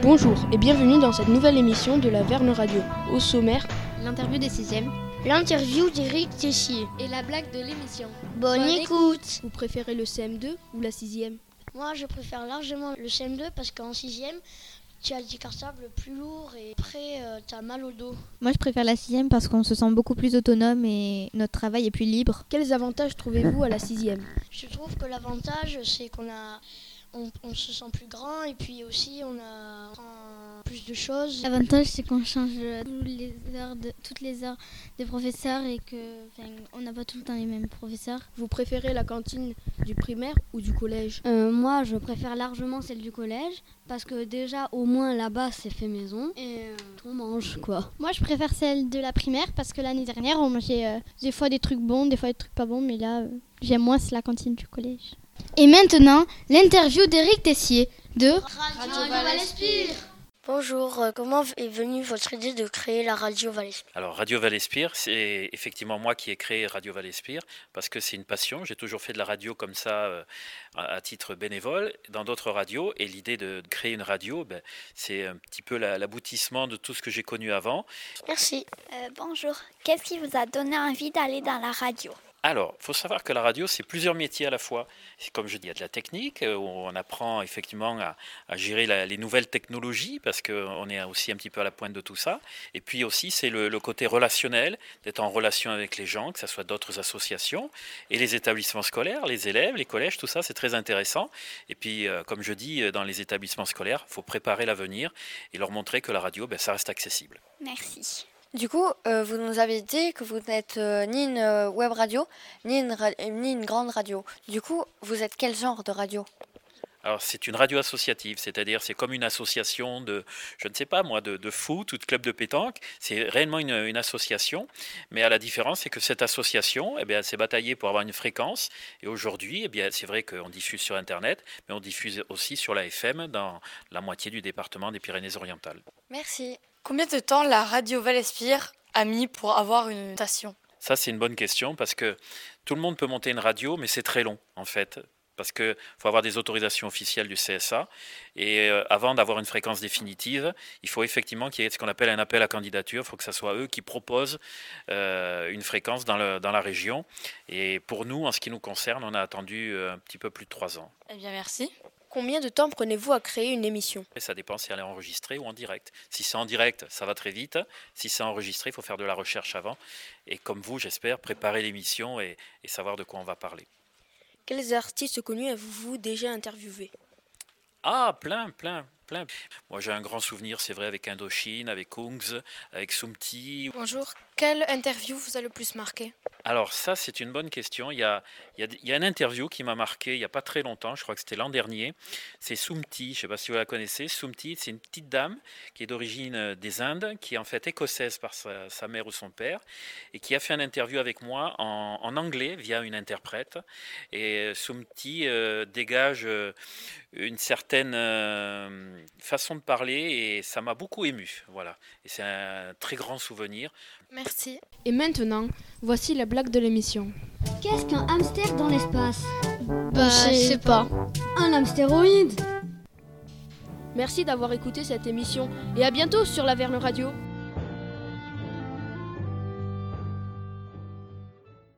Bonjour et bienvenue dans cette nouvelle émission de la Verne Radio. Au sommaire, l'interview des sixièmes, l'interview d'Éric Tessier et la blague de l'émission. Bonne, Bonne écoute. Vous préférez le CM2 ou la sixième? Moi, je préfère largement le CM2 parce qu'en sixième, tu as du cartable plus lourd et après euh, tu as mal au dos. Moi je préfère la sixième parce qu'on se sent beaucoup plus autonome et notre travail est plus libre. Quels avantages trouvez-vous à la sixième? Je trouve que l'avantage c'est qu'on a on, se sent plus grand et puis aussi on a plus de choses. L'avantage c'est qu'on change les heures de, toutes les heures des professeurs et que on n'a pas tout le temps les mêmes professeurs. Vous préférez la cantine du primaire ou du collège? Euh, Moi je préfère largement celle du collège parce que déjà au moins là-bas c'est fait maison et euh, on mange quoi. Moi je préfère celle de la primaire parce que l'année dernière on mangeait euh, des fois des trucs bons, des fois des trucs pas bons mais là j'aime moins la cantine du collège. Et maintenant, l'interview d'Éric Tessier de Radio, Valespire. Bonjour, euh, comment est venue votre idée de créer la Radio Valespire Alors Radio Valespire, c'est effectivement moi qui ai créé Radio Valespire parce que c'est une passion. J'ai toujours fait de la radio comme ça euh, à titre bénévole dans d'autres radios et l'idée de créer une radio, ben, c'est un petit peu l'aboutissement de tout ce que j'ai connu avant. Merci. Euh, bonjour, qu'est-ce qui vous a donné envie d'aller dans la radio? Alors, il faut savoir que la radio, c'est plusieurs métiers à la fois. Comme je dis, il y a de la technique, euh, on apprend effectivement à, gérer les nouvelles technologies, parce qu'on est aussi un petit peu à la pointe de tout ça. Et puis aussi, c'est le, côté relationnel, d'être en relation avec les gens, que ce soit d'autres associations, et les établissements scolaires, les élèves, les collèges, tout ça, c'est très intéressant. Et puis, euh, comme je dis, euh, dans les établissements scolaires, il faut préparer l'avenir et leur montrer que la radio, ben, ça reste accessible. Merci. Du coup, euh, vous nous avez dit que vous n'êtes euh, ni une euh, web radio, ni une, ni une grande radio. Du coup, vous êtes quel genre de radio? Alors c'est une radio associative, c'est-à-dire c'est comme une association de, je ne sais pas moi, de, de foot ou de club de pétanque. C'est réellement une, une, association, mais à la différence c'est que cette association, eh bien, s'est bataillée pour avoir une fréquence. Et aujourd'hui, eh bien, c'est vrai qu'on diffuse sur Internet, mais on diffuse aussi sur la FM dans la moitié du département des Pyrénées-Orientales. Merci. Combien de temps la radio Valespire a mis pour avoir une station Ça, c'est une bonne question parce que tout le monde peut monter une radio, mais c'est très long en fait. Parce qu'il faut avoir des autorisations officielles du CSA. Et euh, avant d'avoir une fréquence définitive, il faut effectivement qu'il y ait ce qu'on appelle un appel à candidature. Il faut que ce soit eux qui proposent euh, une fréquence dans, le, dans la région. Et pour nous, en ce qui nous concerne, on a attendu euh, un petit peu plus de trois ans. Eh bien, merci. Combien de temps prenez-vous à créer une émission? Ça dépend si elle est enregistrée ou en direct. Si c'est en direct, ça va très vite. Si c'est enregistré, il faut faire de la recherche avant. Et comme vous, j'espère, préparer l'émission et, savoir de quoi on va parler. Quels artistes connus avez-vous déjà interviewés? Ah, plein, plein, plein. Moi, j'ai un grand souvenir, c'est vrai, avec Indochine, avec Kungs, avec Sumti. Bonjour, quelle interview vous a le plus marqué? Alors ça, c'est une bonne question. Il y a, il y a, une interview qui m'a marqué il n'y a pas très longtemps, je crois que c'était l'an dernier. C'est Sumti, je ne sais pas si vous la connaissez. Sumti, c'est une petite dame qui est d'origine euh, des Indes, qui est en fait écossaise par sa, mère ou son père, et qui a fait une interview avec moi en, anglais via une interprète. Et euh, Sumti euh, dégage une certaine façon de parler et ça m'a beaucoup ému. Voilà. Et c'est un très grand souvenir. Merci. Et maintenant, voici la blague de l'émission. Qu'est-ce qu'un hamster dans l'espace? Bah, je sais pas. Un hamstéroïde Merci d'avoir écouté cette émission et à bientôt sur la Verne Radio.